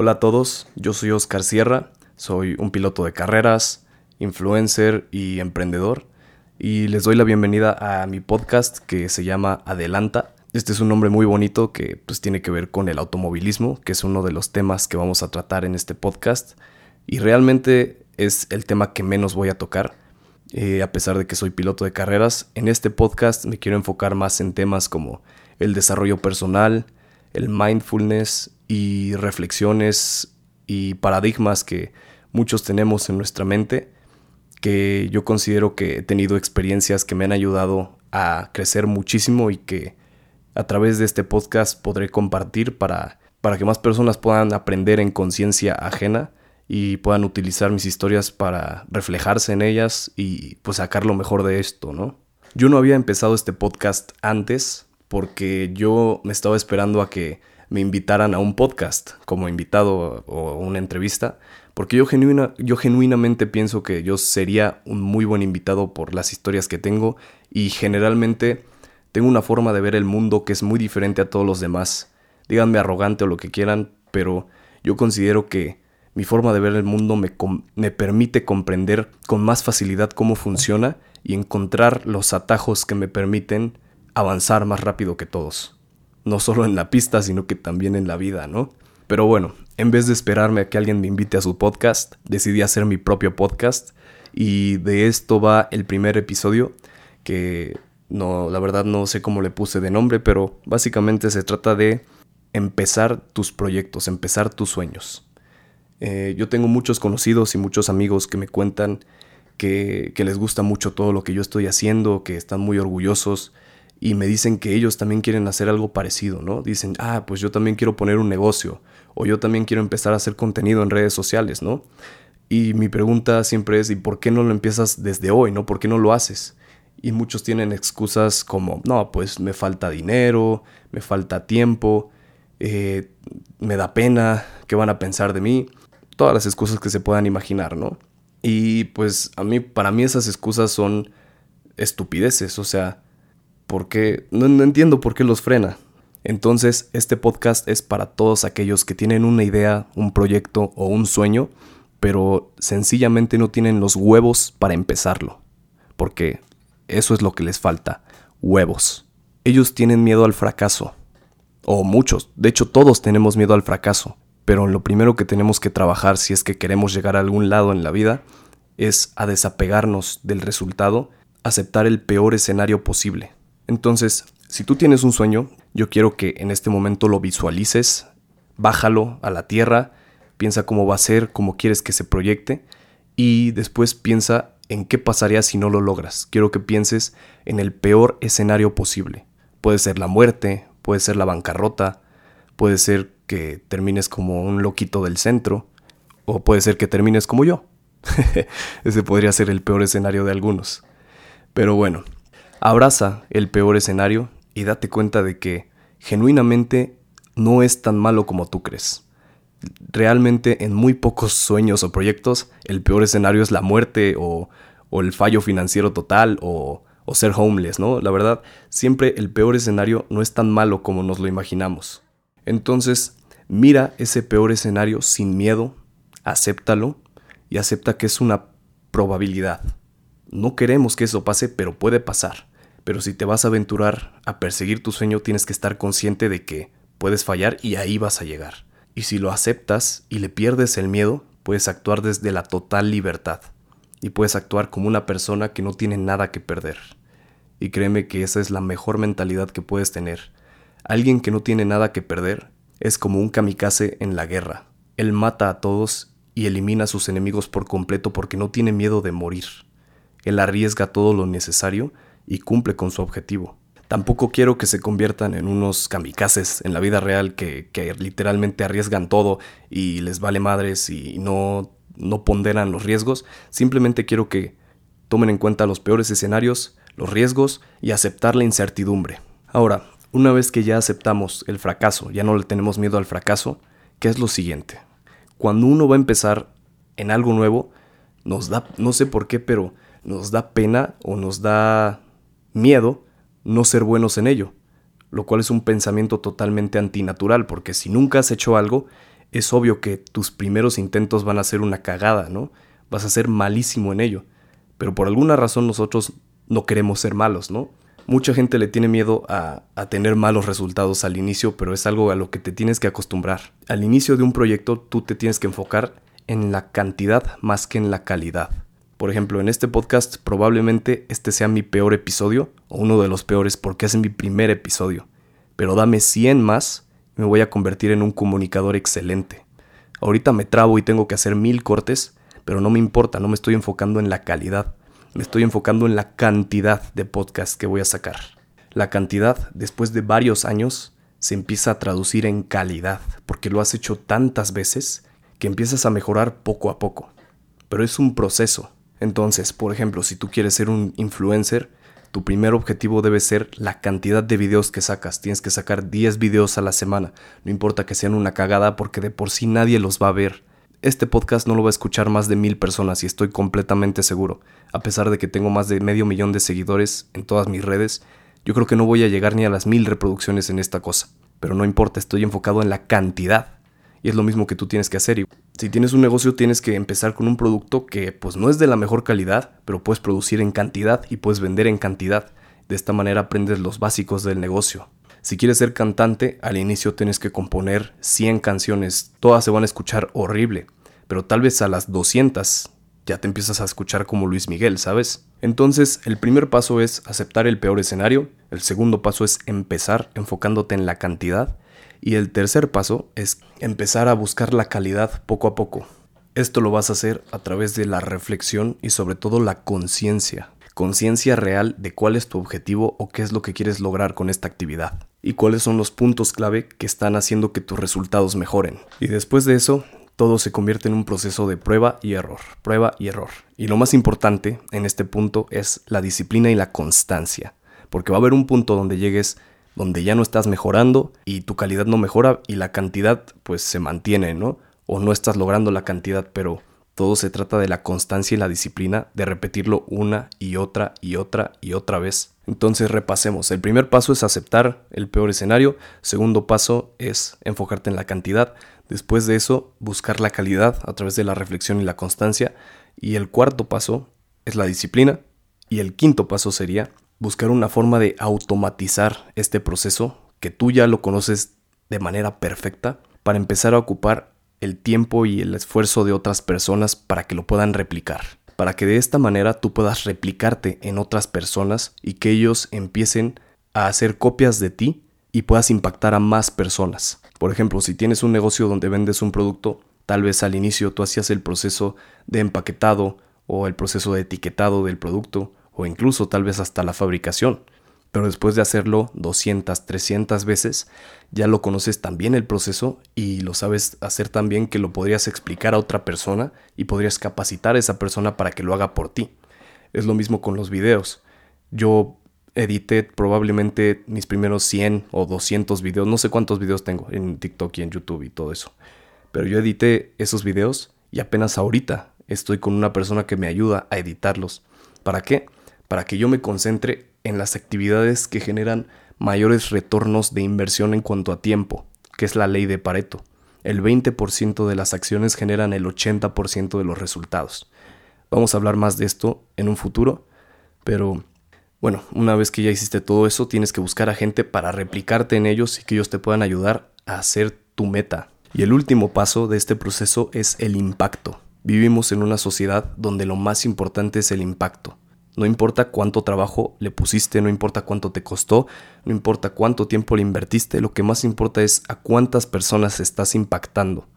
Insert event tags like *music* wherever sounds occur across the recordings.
Hola a todos, yo soy Oscar Sierra, soy un piloto de carreras, influencer y emprendedor y les doy la bienvenida a mi podcast que se llama Adelanta. Este es un nombre muy bonito que pues tiene que ver con el automovilismo, que es uno de los temas que vamos a tratar en este podcast y realmente es el tema que menos voy a tocar. Eh, a pesar de que soy piloto de carreras, en este podcast me quiero enfocar más en temas como el desarrollo personal, el mindfulness y reflexiones y paradigmas que muchos tenemos en nuestra mente, que yo considero que he tenido experiencias que me han ayudado a crecer muchísimo y que a través de este podcast podré compartir para, para que más personas puedan aprender en conciencia ajena y puedan utilizar mis historias para reflejarse en ellas y pues sacar lo mejor de esto, ¿no? Yo no había empezado este podcast antes porque yo me estaba esperando a que me invitaran a un podcast como invitado o una entrevista, porque yo, genuina, yo genuinamente pienso que yo sería un muy buen invitado por las historias que tengo y generalmente tengo una forma de ver el mundo que es muy diferente a todos los demás. Díganme arrogante o lo que quieran, pero yo considero que mi forma de ver el mundo me, me permite comprender con más facilidad cómo funciona y encontrar los atajos que me permiten avanzar más rápido que todos no solo en la pista, sino que también en la vida, ¿no? Pero bueno, en vez de esperarme a que alguien me invite a su podcast, decidí hacer mi propio podcast y de esto va el primer episodio que no, la verdad no sé cómo le puse de nombre, pero básicamente se trata de empezar tus proyectos, empezar tus sueños. Eh, yo tengo muchos conocidos y muchos amigos que me cuentan que, que les gusta mucho todo lo que yo estoy haciendo, que están muy orgullosos y me dicen que ellos también quieren hacer algo parecido, ¿no? Dicen, ah, pues yo también quiero poner un negocio o yo también quiero empezar a hacer contenido en redes sociales, ¿no? Y mi pregunta siempre es, ¿y por qué no lo empiezas desde hoy, ¿no? ¿Por qué no lo haces? Y muchos tienen excusas como, no, pues me falta dinero, me falta tiempo, eh, me da pena, ¿qué van a pensar de mí? Todas las excusas que se puedan imaginar, ¿no? Y pues a mí, para mí esas excusas son estupideces, o sea, porque no, entiendo por qué los frena. Entonces, este podcast es para todos aquellos que tienen una idea, un proyecto o un sueño, pero sencillamente no tienen los huevos para empezarlo. Porque eso es lo que les falta, huevos. Ellos tienen miedo al fracaso. O muchos, de hecho todos tenemos miedo al fracaso. Pero lo primero que tenemos que trabajar si es que queremos llegar a algún lado en la vida es a desapegarnos del resultado, aceptar el peor escenario posible. Entonces, si tú tienes un sueño, yo quiero que en este momento lo visualices, bájalo a la tierra, piensa cómo va a ser, cómo quieres que se proyecte y después piensa en qué pasaría si no lo logras. Quiero que pienses en el peor escenario posible. Puede ser la muerte, puede ser la bancarrota, puede ser que termines como un loquito del centro, o puede ser que termines como yo. *laughs* Ese podría ser el peor escenario de algunos. Pero bueno, Abraza el peor escenario y date cuenta de que genuinamente no es tan malo como tú crees. Realmente en muy pocos sueños o proyectos el peor escenario es la muerte o, el fallo financiero total o, o ser homeless, ¿no? La verdad, siempre el peor escenario no es tan malo como nos lo imaginamos. Entonces, mira ese peor escenario sin miedo, acéptalo y acepta que es una probabilidad. No queremos que eso pase, pero puede pasar. Pero si te vas a aventurar a perseguir tu sueño, tienes que estar consciente de que puedes fallar y ahí vas a llegar. Y si lo aceptas y le pierdes el miedo, puedes actuar desde la total libertad. Y puedes actuar como una persona que no tiene nada que perder. Y créeme que esa es la mejor mentalidad que puedes tener. Alguien que no tiene nada que perder es como un kamikaze en la guerra. Él mata a todos y elimina a sus enemigos por completo porque no tiene miedo de morir. Él arriesga todo lo necesario y cumple con su objetivo. Tampoco quiero que se conviertan en unos kamikazes en la vida real que, literalmente arriesgan todo y les vale madres y no, no ponderan los riesgos. Simplemente quiero que tomen en cuenta los peores escenarios, los riesgos y aceptar la incertidumbre. Ahora, una vez que ya aceptamos el fracaso, ya no le tenemos miedo al fracaso, ¿qué es lo siguiente? Cuando uno va a empezar en algo nuevo, nos da, no sé por qué, pero nos da pena o nos da miedo no ser buenos en ello, lo cual es un pensamiento totalmente antinatural, porque si nunca has hecho algo, es obvio que tus primeros intentos van a ser una cagada, ¿no? Vas a ser malísimo en ello. Pero por alguna razón nosotros no queremos ser malos, ¿no? Mucha gente le tiene miedo a, tener malos resultados al inicio, pero es algo a lo que te tienes que acostumbrar. Al inicio de un proyecto tú te tienes que enfocar en la cantidad más que en la calidad. Por ejemplo, en este podcast probablemente este sea mi peor episodio, o uno de los peores porque es mi primer episodio. Pero dame 100 más y me voy a convertir en un comunicador excelente. Ahorita me trabo y tengo que hacer mil cortes, pero no me importa, no me estoy enfocando en la calidad, me estoy enfocando en la cantidad de podcasts que voy a sacar. La cantidad, después de varios años, se empieza a traducir en calidad, porque lo has hecho tantas veces que empiezas a mejorar poco a poco. Pero es un proceso. Entonces, por ejemplo, si tú quieres ser un influencer, tu primer objetivo debe ser la cantidad de videos que sacas. Tienes que sacar 10 videos a la semana. No importa que sean una cagada porque de por sí nadie los va a ver este podcast no lo va a escuchar más de mil personas y estoy completamente seguro. A pesar de que tengo más de medio millón de seguidores en todas mis redes, yo creo que no voy a llegar ni a las mil reproducciones en esta cosa. Pero no importa, estoy enfocado en la cantidad. Y es lo mismo que tú tienes que hacer. Si tienes un negocio tienes que empezar con un producto que pues no es de la mejor calidad, pero puedes producir en cantidad y puedes vender en cantidad. De esta manera aprendes los básicos del negocio. Si quieres ser cantante, al inicio tienes que componer 100 canciones. Todas se van a escuchar horrible, pero tal vez a las 200 ya te empiezas a escuchar como Luis Miguel, ¿sabes? Entonces, el primer paso es aceptar el peor escenario, el segundo paso es empezar enfocándote en la cantidad y el tercer paso es empezar a buscar la calidad poco a poco. Esto lo vas a hacer a través de la reflexión y sobre todo la conciencia conciencia real de cuál es tu objetivo o qué es lo que quieres lograr con esta actividad y cuáles son los puntos clave que están haciendo que tus resultados mejoren. Y después de eso, todo se convierte en un proceso de prueba y error, prueba y error. Y lo más importante en este punto es la disciplina y la constancia, porque va a haber un punto donde llegues donde ya no estás mejorando y tu calidad no mejora y la cantidad pues se mantiene, ¿no? O no estás logrando la cantidad, pero todo se trata de la constancia y la disciplina de repetirlo una y otra y otra y otra vez. Entonces repasemos. El primer paso es aceptar el peor escenario. Segundo paso es enfocarte en la cantidad. Después de eso, buscar la calidad a través de la reflexión y la constancia. Y el cuarto paso es la disciplina. Y el quinto paso sería buscar una forma de automatizar este proceso que tú ya lo conoces de manera perfecta para empezar a ocupar el tiempo y el esfuerzo de otras personas para que lo puedan replicar. Para que de esta manera tú puedas replicarte en otras personas y que ellos empiecen a hacer copias de ti y puedas impactar a más personas. Por ejemplo, si tienes un negocio donde vendes un producto, tal vez al inicio tú hacías el proceso de empaquetado o el proceso de etiquetado del producto o incluso tal vez hasta la fabricación pero después de hacerlo 200, 300 veces, ya lo conoces también el proceso y lo sabes hacer tan bien que lo podrías explicar a otra persona y podrías capacitar a esa persona para que lo haga por ti. Es lo mismo con los videos. Yo edité probablemente mis primeros 100 o 200 videos, no sé cuántos videos tengo en TikTok y en YouTube y todo eso. Pero yo edité esos videos y apenas ahorita estoy con una persona que me ayuda a editarlos. ¿Para qué? Para que yo me concentre en las actividades que generan mayores retornos de inversión en cuanto a tiempo, que es la ley de Pareto. El 20% de las acciones generan el 80% de los resultados. Vamos a hablar más de esto en un futuro, pero bueno, una vez que ya hiciste todo eso, tienes que buscar a gente para replicarte en ellos y que ellos te puedan ayudar a hacer tu meta. Y el último paso de este proceso es el impacto. Vivimos en una sociedad donde lo más importante es el impacto. No importa cuánto trabajo le pusiste, no importa cuánto te costó, no importa cuánto tiempo le invertiste, lo que más importa es a cuántas personas estás impactando.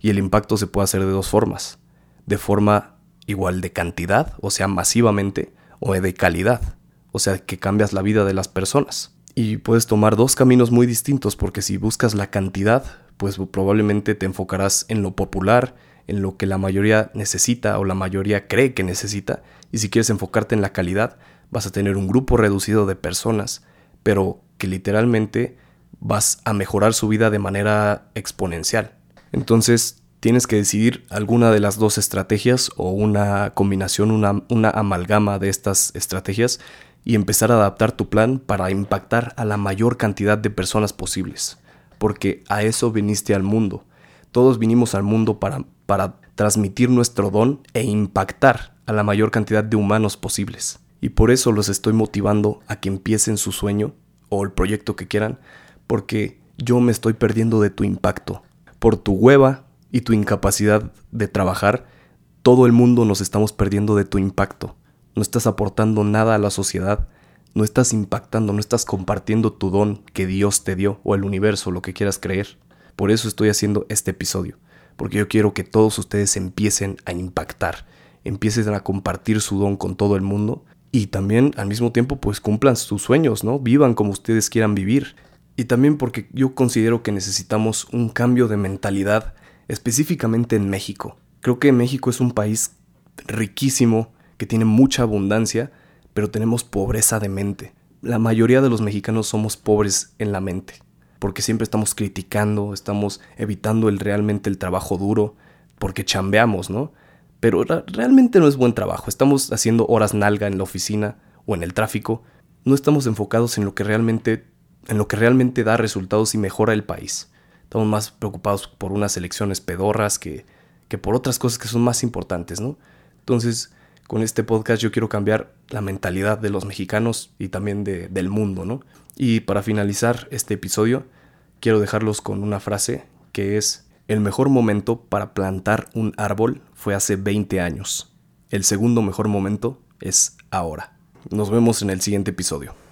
Y el impacto se puede hacer de dos formas. De forma igual de cantidad, o sea, masivamente, o de calidad, o sea, que cambias la vida de las personas. Y puedes tomar dos caminos muy distintos porque si buscas la cantidad, pues probablemente te enfocarás en lo popular, en lo que la mayoría necesita o la mayoría cree que necesita, y si quieres enfocarte en la calidad, vas a tener un grupo reducido de personas, pero que literalmente vas a mejorar su vida de manera exponencial. Entonces, tienes que decidir alguna de las dos estrategias o una combinación, una, amalgama de estas estrategias y empezar a adaptar tu plan para impactar a la mayor cantidad de personas posibles, porque a eso viniste al mundo Todos vinimos al mundo para, para transmitir nuestro don e impactar a la mayor cantidad de humanos posibles. Y por eso los estoy motivando a que empiecen su sueño o el proyecto que quieran, porque yo me estoy perdiendo de tu impacto. Por tu hueva y tu incapacidad de trabajar, todo el mundo nos estamos perdiendo de tu impacto. No estás aportando nada a la sociedad, no estás impactando, no estás compartiendo tu don que Dios te dio o el universo, lo que quieras creer. Por eso estoy haciendo este episodio, porque yo quiero que todos ustedes empiecen a impactar, empiecen a compartir su don con todo el mundo y también al mismo tiempo pues cumplan sus sueños, ¿no? Vivan como ustedes quieran vivir. Y también porque yo considero que necesitamos un cambio de mentalidad, específicamente en México. Creo que México es un país riquísimo, que tiene mucha abundancia, pero tenemos pobreza de mente. La mayoría de los mexicanos somos pobres en la mente, porque siempre estamos criticando, estamos evitando el realmente el trabajo duro, porque chambeamos, ¿no? Pero realmente no es buen trabajo, estamos haciendo horas nalga en la oficina o en el tráfico, no estamos enfocados en lo que realmente en lo que realmente da resultados y mejora el país. Estamos más preocupados por unas elecciones pedorras que, que por otras cosas que son más importantes, ¿no? Entonces, con este podcast yo quiero cambiar la mentalidad de los mexicanos y también de, del mundo, ¿no? Y para finalizar este episodio, quiero dejarlos con una frase que es, el mejor momento para plantar un árbol fue hace 20 años. El segundo mejor momento es ahora. Nos vemos en el siguiente episodio.